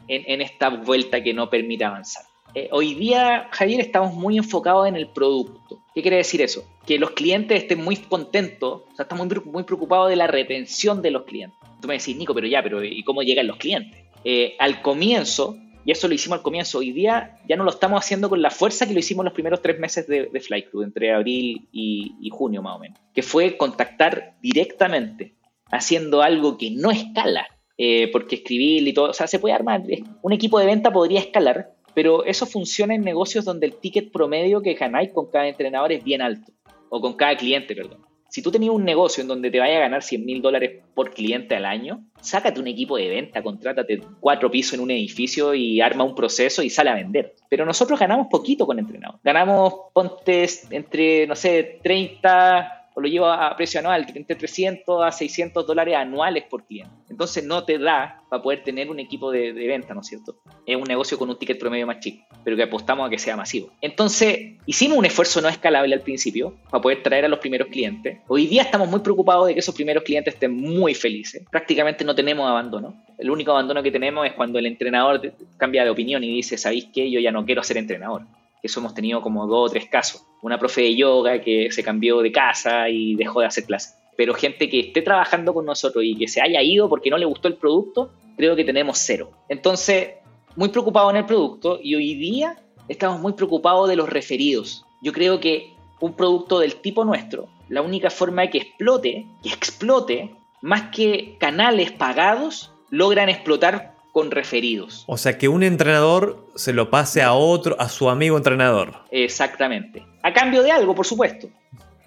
Speaker 2: esta vuelta que no permite avanzar. Eh, hoy día, Javier, estamos muy enfocados en el producto. ¿Qué quiere decir eso? Que los clientes estén muy contentos, o sea, estamos muy, preocupados de la retención de los clientes. Tú me decís, Nico, pero ya, pero ¿y cómo llegan los clientes? Eh, al comienzo, y eso lo hicimos al comienzo, hoy día ya no lo estamos haciendo con la fuerza que lo hicimos los primeros tres meses de, de Flight Crew, entre abril y, junio más o menos, que fue contactar directamente, haciendo algo que no escala, eh, porque escribir y todo, o sea, se puede armar, un equipo de venta podría escalar, pero eso funciona en negocios donde el ticket promedio que ganáis con cada entrenador es bien alto, o con cada cliente, perdón. Si tú tenías un negocio en donde te vaya a ganar 100 mil dólares por cliente al año, sácate un equipo de venta, contrátate cuatro pisos en un edificio y arma un proceso y sale a vender. Pero nosotros ganamos poquito con entrenadores. Ganamos, pontes entre, no sé, 30 o lo llevo a precio anual, entre 300 a 600 dólares anuales por cliente. Entonces no te da para poder tener un equipo de, venta, ¿no es cierto? Es un negocio con un ticket promedio más chico, pero que apostamos a que sea masivo. Entonces hicimos un esfuerzo no escalable al principio para poder traer a los primeros clientes. Hoy día estamos muy preocupados de que esos primeros clientes estén muy felices. Prácticamente no tenemos abandono. El único abandono que tenemos es cuando el entrenador cambia de opinión y dice, ¿sabéis qué? Yo ya no quiero ser entrenador. Eso hemos tenido como dos o tres casos. Una profe de yoga que se cambió de casa y dejó de hacer clases. Pero gente que esté trabajando con nosotros y que se haya ido porque no le gustó el producto, creo que tenemos cero. Entonces, muy preocupado en el producto y hoy día estamos muy preocupados de los referidos. Yo creo que un producto del tipo nuestro, la única forma de que explote, que explote, más que canales pagados, logran explotar con referidos.
Speaker 1: O sea, que un entrenador se lo pase a otro, a su amigo entrenador.
Speaker 2: Exactamente. A cambio de algo, por supuesto.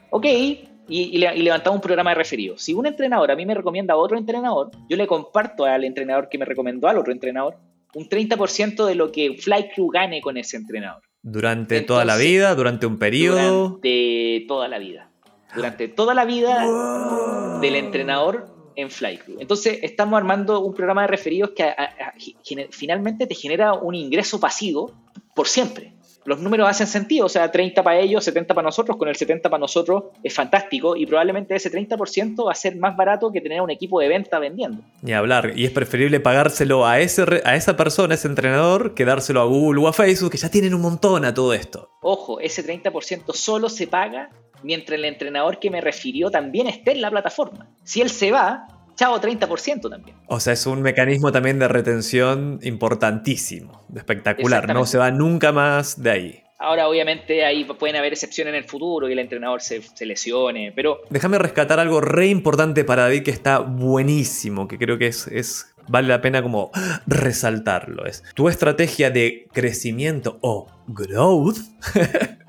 Speaker 2: Ok, y, levantamos un programa de referidos. Si un entrenador a mí me recomienda a otro entrenador, yo le comparto al entrenador que me recomendó al otro entrenador un 30% de lo que Flycrew gane con ese entrenador.
Speaker 1: ¿Durante toda la vida? ¿Durante un periodo?
Speaker 2: Durante toda la vida. Durante toda la vida del entrenador en Flycrew. Entonces, estamos armando un programa de referidos que finalmente te genera un ingreso pasivo por siempre. Los números hacen sentido, o sea, 30 para ellos, 70 para nosotros, con el 70 para nosotros es fantástico y probablemente ese 30% va a ser más barato que tener un equipo de venta vendiendo.
Speaker 1: Ni hablar, y es preferible pagárselo a, ese, a esa persona, ese entrenador, que dárselo a Google o a Facebook, que ya tienen un montón a todo esto.
Speaker 2: Ojo, ese 30% solo se paga mientras el entrenador que me refirió también esté en la plataforma. Si él se va, chao 30% también.
Speaker 1: O sea, es un mecanismo también de retención importantísimo, espectacular, no se va nunca más de ahí.
Speaker 2: Ahora, obviamente, ahí pueden haber excepciones en el futuro y el entrenador se, lesione, pero...
Speaker 1: Déjame rescatar algo re importante para David que está buenísimo, que creo que es, es vale la pena como resaltarlo. Es tu estrategia de crecimiento o growth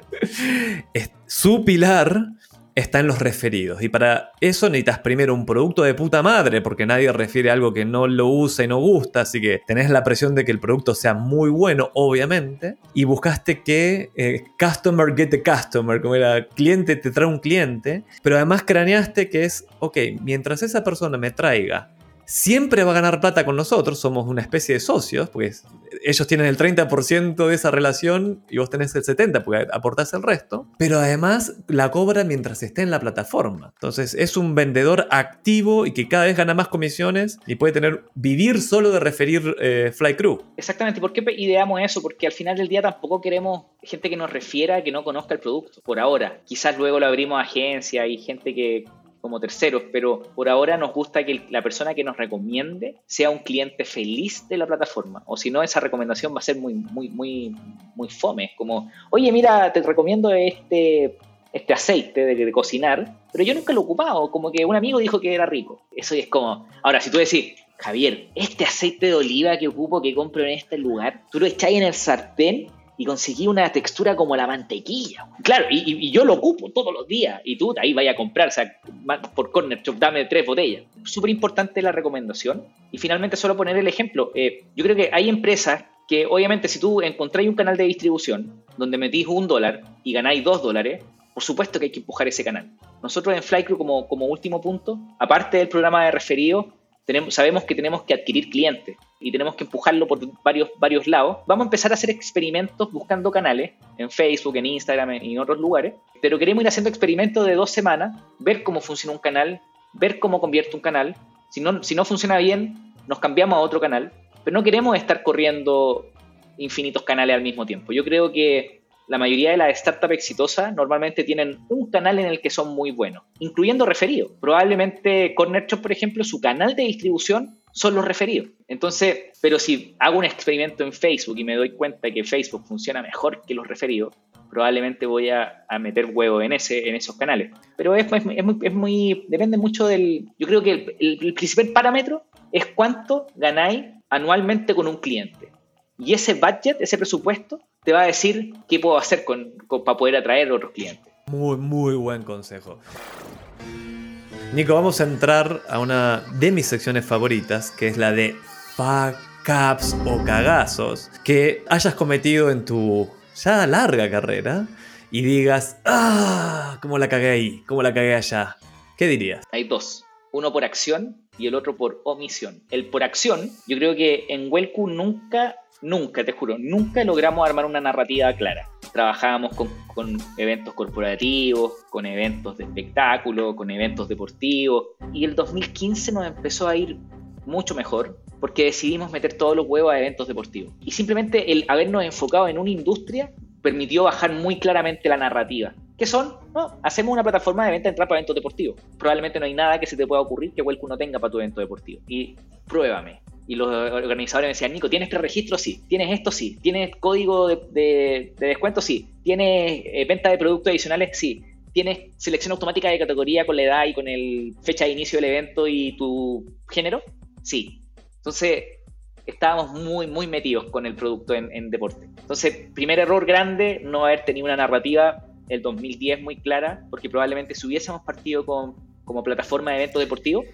Speaker 1: su pilar está en los referidos. Y para eso necesitas primero un producto de puta madre, porque nadie refiere algo que no lo usa y no gusta, así que tenés la presión de que el producto sea muy bueno, obviamente. Y buscaste que eh, customer get a customer, como era cliente te trae un cliente, pero además craneaste que es, ok, mientras esa persona me traiga siempre va a ganar plata con nosotros, somos una especie de socios, porque ellos tienen el 30% de esa relación y vos tenés el 70% porque aportás el resto, pero además la cobra mientras esté en la plataforma. Entonces es un vendedor activo y que cada vez gana más comisiones y puede tener, vivir solo de referir eh, Fly Crew.
Speaker 2: Exactamente, ¿por qué ideamos eso? Porque al final del día tampoco queremos gente que nos refiera que no conozca el producto, por ahora. Quizás luego lo abrimos a agencia y gente que como terceros, pero por ahora nos gusta que la persona que nos recomiende sea un cliente feliz de la plataforma, o si no, esa recomendación va a ser muy, muy, muy, muy fome, como, oye, mira, te recomiendo este, este aceite de, cocinar, pero yo nunca lo he ocupado, como que un amigo dijo que era rico, eso es como, ahora, si tú decís, Javier, este aceite de oliva que ocupo, que compro en este lugar, tú lo echáis en el sartén y conseguí una textura como la mantequilla. Claro, y, yo lo ocupo todos los días y tú ahí vayas a comprar, o sea, por Corner Shop, dame tres botellas. Súper importante la recomendación. Y finalmente, solo poner el ejemplo. Eh, yo creo que hay empresas que, obviamente, si tú encontráis un canal de distribución donde metís un dólar y ganáis dos dólares, por supuesto que hay que empujar ese canal. Nosotros en Flycrew, como, como último punto, aparte del programa de referido, sabemos que tenemos que adquirir clientes y tenemos que empujarlo por varios, varios lados. Vamos a empezar a hacer experimentos buscando canales en Facebook, en Instagram y en otros lugares, pero queremos ir haciendo experimentos de dos semanas, ver cómo funciona un canal, ver cómo convierte un canal. Si no, si no funciona bien, nos cambiamos a otro canal, pero no queremos estar corriendo infinitos canales al mismo tiempo. Yo creo que la mayoría de las startups exitosas normalmente tienen un canal en el que son muy buenos, incluyendo referidos. Probablemente Corner Shop, por ejemplo, su canal de distribución son los referidos. Entonces, pero si hago un experimento en Facebook y me doy cuenta que Facebook funciona mejor que los referidos, probablemente voy a, meter huevo en, ese, en esos canales. Pero es, muy, depende mucho del, yo creo que el principal parámetro es cuánto ganáis anualmente con un cliente. Y ese budget, ese presupuesto, te va a decir qué puedo hacer con, para poder atraer a otros clientes.
Speaker 1: Muy, muy buen consejo. Nico, vamos a entrar a una de mis secciones favoritas, que es la de fuck ups o cagazos que hayas cometido en tu ya larga carrera y digas, ah, cómo la cagué ahí, cómo la cagué allá. ¿Qué dirías?
Speaker 2: Hay dos, uno por acción y el otro por omisión. El por acción, yo creo que en Welcu nunca nunca, te juro, nunca logramos armar una narrativa clara. Trabajábamos con, eventos corporativos, con eventos de espectáculo, con eventos deportivos, y el 2015 nos empezó a ir mucho mejor porque decidimos meter todos los huevos a eventos deportivos. Y simplemente el habernos enfocado en una industria permitió bajar muy claramente la narrativa. ¿Qué son? No, hacemos una plataforma de venta de entrada para eventos deportivos. Probablemente no hay nada que se te pueda ocurrir que Welcome no tenga para tu evento deportivo. Y pruébame. Y los organizadores me decían, Nico, ¿tienes preregistro? Sí. ¿Tienes esto? Sí. ¿Tienes código de, descuento? Sí. ¿Tienes eh, venta de productos adicionales? Sí. ¿Tienes selección automática de categoría con la edad y con el fecha de inicio del evento y tu género? Sí. Entonces, estábamos muy, muy metidos con el producto en, deporte. Entonces, primer error grande, no haber tenido una narrativa el 2010 muy clara, porque probablemente si hubiésemos partido con, como plataforma de evento deportivo,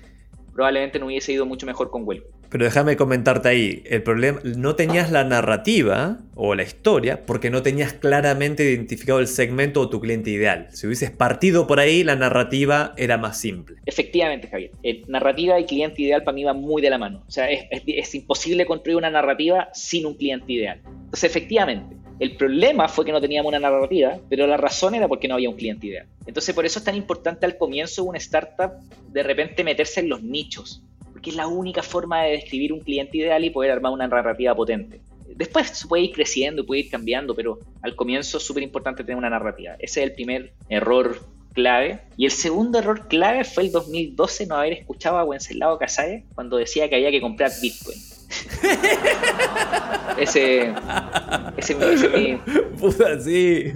Speaker 2: probablemente no hubiese ido mucho mejor con Huelco.
Speaker 1: Pero déjame comentarte ahí, el problema, no tenías la narrativa o la historia porque no tenías claramente identificado el segmento o tu cliente ideal. Si hubieses partido por ahí, la narrativa era más simple.
Speaker 2: Efectivamente, Javier. Eh, narrativa y cliente ideal para mí van muy de la mano. O sea, es, es imposible construir una narrativa sin un cliente ideal. Entonces, efectivamente, el problema fue que no teníamos una narrativa, pero la razón era porque no había un cliente ideal. Entonces, por eso es tan importante al comienzo de una startup de repente meterse en los nichos que es la única forma de describir un cliente ideal y poder armar una narrativa potente. Después se puede ir creciendo, puede ir cambiando, pero al comienzo es súper importante tener una narrativa. Ese es el primer error clave. Y el segundo error clave fue el 2012 no haber escuchado a Wenceslao Casares cuando decía que había que comprar Bitcoin. ese, ese, ese mi...
Speaker 1: Puta, sí.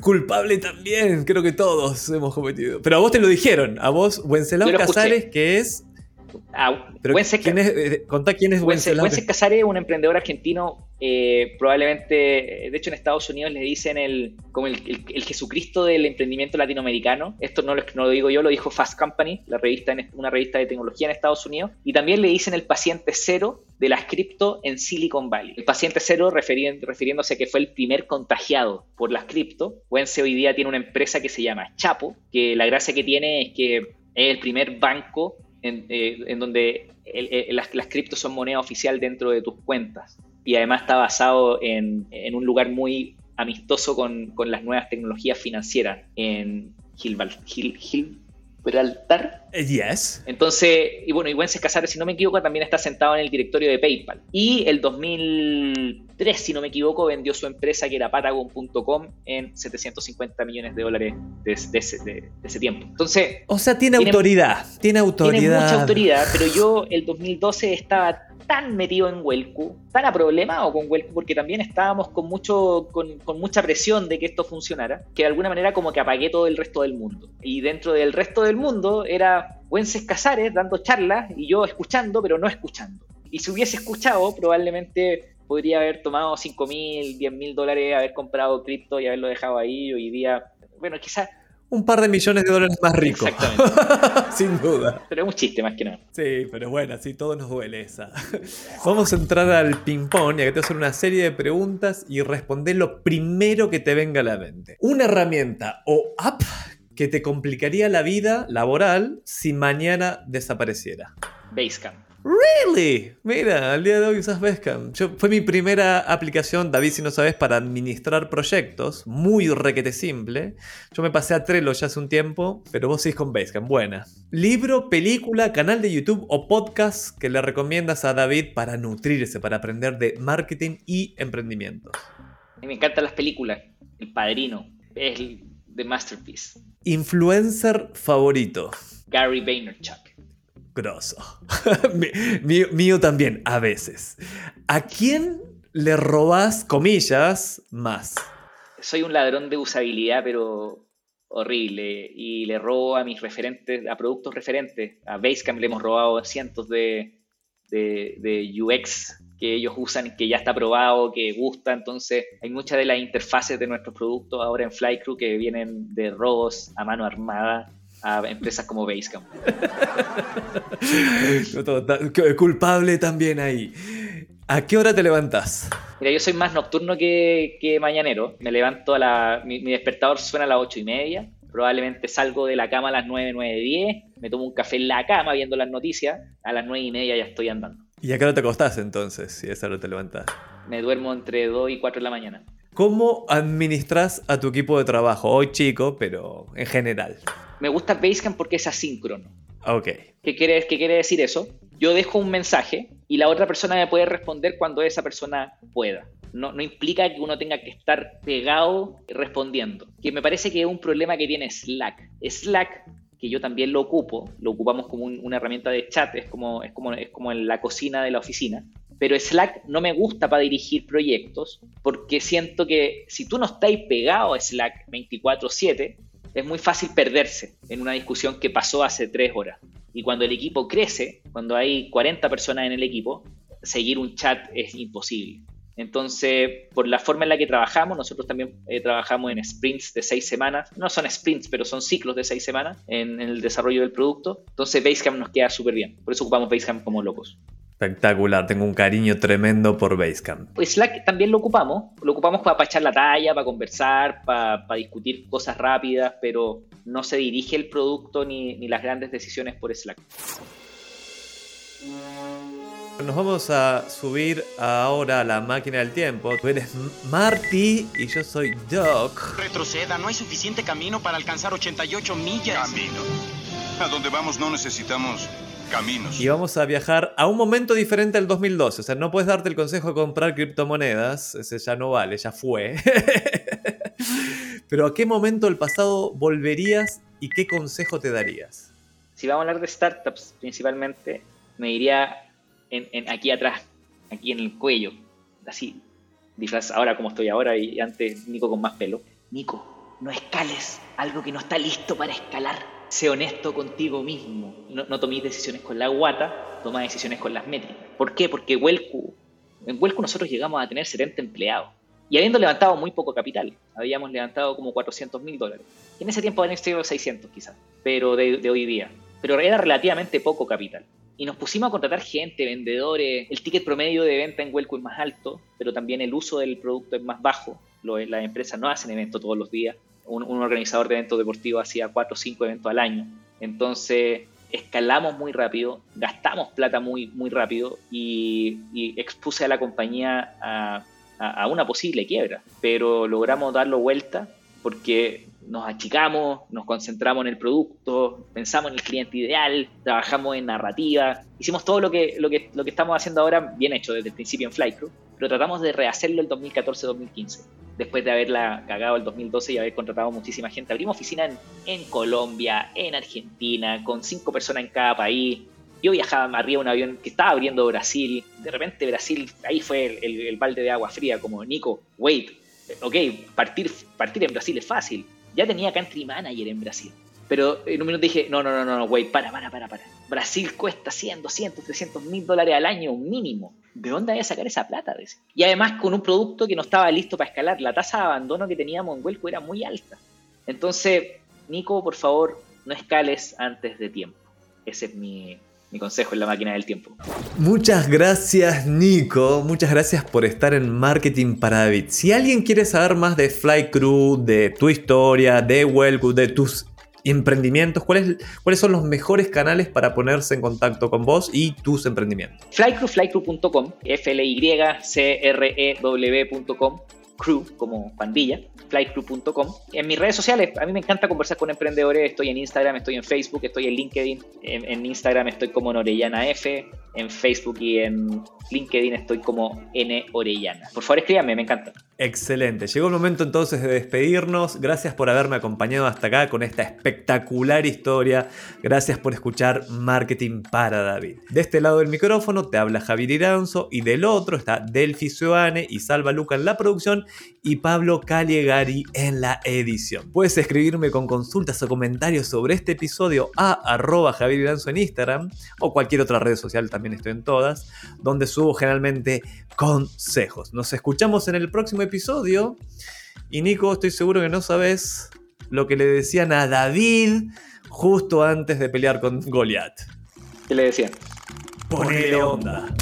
Speaker 1: Culpable también, creo que todos hemos cometido. Pero a vos te lo dijeron, a vos, Wenceslao Casares, que es
Speaker 2: Ah,
Speaker 1: Pero quién es, eh, contá quién es
Speaker 2: Wences, Wences Casares, un emprendedor argentino, eh, probablemente, de hecho en Estados Unidos le dicen el, como el, Jesucristo del emprendimiento latinoamericano. Esto no lo, no lo, digo yo, lo dijo Fast Company, la revista, una revista de tecnología en Estados Unidos. Y también le dicen el paciente cero de las cripto en Silicon Valley. El paciente cero refiriéndose a que fue el primer contagiado por las cripto. Wences hoy día tiene una empresa que se llama Chapo, que la gracia que tiene es que es el primer banco en, eh, donde las, las, criptos son moneda oficial dentro de tus cuentas. Y además está basado en, un lugar muy amistoso con, las nuevas tecnologías financieras en Gibraltar.
Speaker 1: Eh, yes.
Speaker 2: Entonces, y bueno, y Wences Casares, si no me equivoco, también está sentado en el directorio de PayPal. Y el 2003, si no me equivoco, vendió su empresa que era Patagon.com en 750 millones de dólares de, ese tiempo. Entonces.
Speaker 1: O sea, tiene, autoridad. Tiene autoridad.
Speaker 2: Tiene mucha autoridad, pero yo el 2012 estaba tan metido en Huelcu, tan aproblemado con Huelcu, porque también estábamos con, mucho, con, mucha presión de que esto funcionara, que de alguna manera como que apagué todo el resto del mundo. Y dentro del resto del mundo era Wences Casares dando charlas y yo escuchando, pero no escuchando. Y si hubiese escuchado, probablemente podría haber tomado 5 mil, 10 mil dólares, haber comprado cripto y haberlo dejado ahí. Hoy día, bueno, quizás
Speaker 1: un par de millones de dólares más rico. Exactamente. Sin duda.
Speaker 2: Pero es un chiste más que nada.
Speaker 1: Sí, pero bueno, sí, todo nos duele esa. Vamos a entrar al ping-pong y acá te voy a hacer una serie de preguntas y responder lo primero que te venga a la mente. Una herramienta o app que te complicaría la vida laboral si mañana desapareciera.
Speaker 2: Basecamp.
Speaker 1: Really? Mira, al día de hoy usas Basecamp. fue mi primera aplicación, David, si no sabes, para administrar proyectos. Muy requete simple. Yo me pasé a Trello ya hace un tiempo, pero vos seguís con Basecamp. Buena. Libro, película, canal de YouTube o podcast que le recomiendas a David para nutrirse, para aprender de marketing y emprendimiento.
Speaker 2: Me encantan las películas. El Padrino. Es el de Masterpiece.
Speaker 1: Influencer favorito.
Speaker 2: Gary Vaynerchuk.
Speaker 1: Grosso. mío, también, a veces. ¿A quién le robas, comillas, más?
Speaker 2: Soy un ladrón de usabilidad, pero horrible. Y le robo a mis referentes, a productos referentes. A Basecamp le hemos robado cientos de, de, UX que ellos usan, que ya está probado, que gusta. Entonces, hay muchas de las interfaces de nuestros productos ahora en Flycrew que vienen de robos a mano armada a empresas como Basecamp.
Speaker 1: Culpable también ahí. ¿A qué hora te levantas?
Speaker 2: Mira, yo soy más nocturno que, mañanero. Me levanto a la. Mi, despertador suena a las ocho y media. Probablemente salgo de la cama a las 9, 9, 10. Me tomo un café en la cama viendo las noticias. A las nueve y media ya estoy andando.
Speaker 1: ¿Y a qué hora te acostás entonces? Si a esa hora te levantas.
Speaker 2: Me duermo entre 2 y 4 de la mañana.
Speaker 1: ¿Cómo administras a tu equipo de trabajo? Hoy chico, pero en general.
Speaker 2: Me gusta Basecamp porque es asíncrono.
Speaker 1: Ok.
Speaker 2: ¿Qué quiere, ¿Qué quiere decir eso? Yo dejo un mensaje y la otra persona me puede responder cuando esa persona pueda. no, no, implica que uno tenga que estar pegado respondiendo. Que me parece que es un problema que tiene Slack. Slack, que yo también lo ocupo, lo ocupamos como una herramienta de chat, es como, es, como, es como en la cocina de la oficina. Pero Slack no me gusta para dirigir proyectos porque siento que si tú no estás pegado a Slack 24/7, es muy fácil perderse en una discusión que pasó hace tres horas. Y cuando el equipo crece, cuando hay 40 personas en el equipo, seguir un chat es imposible. Entonces, por la forma en la que trabajamos, nosotros también eh, trabajamos en sprints de seis semanas. No son sprints, pero son ciclos de seis semanas en, el desarrollo del producto. Entonces, Basecamp nos queda súper bien. Por eso ocupamos Basecamp como locos.
Speaker 1: Espectacular, tengo un cariño tremendo por Basecamp.
Speaker 2: Pues Slack también lo ocupamos. Lo ocupamos para, echar la talla, para conversar, para, discutir cosas rápidas, pero no se dirige el producto ni, ni las grandes decisiones por Slack.
Speaker 1: Nos vamos a subir ahora a la máquina del tiempo. Tú eres Marty y yo soy Doc.
Speaker 3: Retroceda, no hay suficiente camino para alcanzar 88 millas.
Speaker 4: Camino. A donde vamos no necesitamos caminos.
Speaker 1: Y vamos a viajar a un momento diferente al 2012. O sea, no puedes darte el consejo de comprar criptomonedas. Ese ya no vale, ya fue. Pero ¿a qué momento del pasado volverías y qué consejo te darías?
Speaker 2: Si vamos a hablar de startups principalmente, me diría aquí atrás, aquí en el cuello, así, disfraz ahora como estoy ahora y antes Nico con más pelo. Nico, no escales algo que no está listo para escalar. Sé honesto contigo mismo. No, no tomes decisiones con la guata, toma decisiones con las métricas. ¿Por qué? Porque Huelcu, en Huelcu nosotros llegamos a tener 70 empleados. Y habiendo levantado muy poco capital, habíamos levantado como 400 mil dólares. En ese tiempo habían sido 600 quizás, pero de, de hoy día. Pero era relativamente poco capital y nos pusimos a contratar gente, vendedores. El ticket promedio de venta en Huelco es más alto, pero también el uso del producto es más bajo. las empresas no hacen eventos todos los días. Un, organizador de eventos deportivos hacía 4 o 5 eventos al año. Entonces, escalamos muy rápido, gastamos plata muy, muy rápido y, expuse a la compañía a, a, una posible quiebra. Pero logramos darlo vuelta porque nos achicamos, nos concentramos en el producto, pensamos en el cliente ideal, trabajamos en narrativa, hicimos todo lo que, lo que, lo que estamos haciendo ahora bien hecho desde el principio en Flycrew, pero tratamos de rehacerlo el 2014-2015, después de haberla cagado el 2012 y haber contratado muchísima gente. Abrimos oficina en, Colombia, en Argentina, con cinco personas en cada país. Yo viajaba arriba de un avión que estaba abriendo Brasil. De repente Brasil, ahí fue el, el balde de agua fría, como Nico, wait, ok, partir, partir en Brasil es fácil ya tenía country manager en Brasil. Pero en un minuto dije, no, no, no, no, güey, para, para, para, para. Brasil cuesta 100, 200, 300 mil dólares al año mínimo. ¿De dónde voy a sacar esa plata? Y además con un producto que no estaba listo para escalar. La tasa de abandono que teníamos en Huelco era muy alta. Entonces, Nico, por favor, no escales antes de tiempo. Ese es mi, mi consejo en la máquina del tiempo.
Speaker 1: Muchas gracias Nico, muchas gracias por estar en Marketing para David. Si alguien quiere saber más de Fly Crew, de tu historia, de Wellgood, de tus emprendimientos, ¿cuáles, ¿cuáles son los mejores canales para ponerse en contacto con vos y tus emprendimientos?
Speaker 2: Flycrew, flycrew.com, f l y c r e w.com, crew como pandilla flycrew.com. En mis redes sociales, a mí me encanta conversar con emprendedores. Estoy en Instagram, estoy en Facebook, estoy en LinkedIn. En, Instagram estoy como Norellana F. En Facebook y en LinkedIn estoy como N Orellana. Por favor, escríbanme, me encanta.
Speaker 1: Excelente. Llegó el momento entonces de despedirnos. Gracias por haberme acompañado hasta acá con esta espectacular historia. Gracias por escuchar Marketing para David. De este lado del micrófono te habla Javier Iranzo y del otro está Delphi Suane y Salva Luca en la producción y Pablo Caligari en la edición. Puedes escribirme con consultas o comentarios sobre este episodio a arroba Javier Iranzo en Instagram o cualquier otra red social, también estoy en todas, donde subo generalmente consejos. Nos escuchamos en el próximo episodio. Y Nico, estoy seguro que no sabes lo que le decían a David justo antes de pelear con Goliath.
Speaker 2: ¿Qué le decían?
Speaker 1: Ponele onda.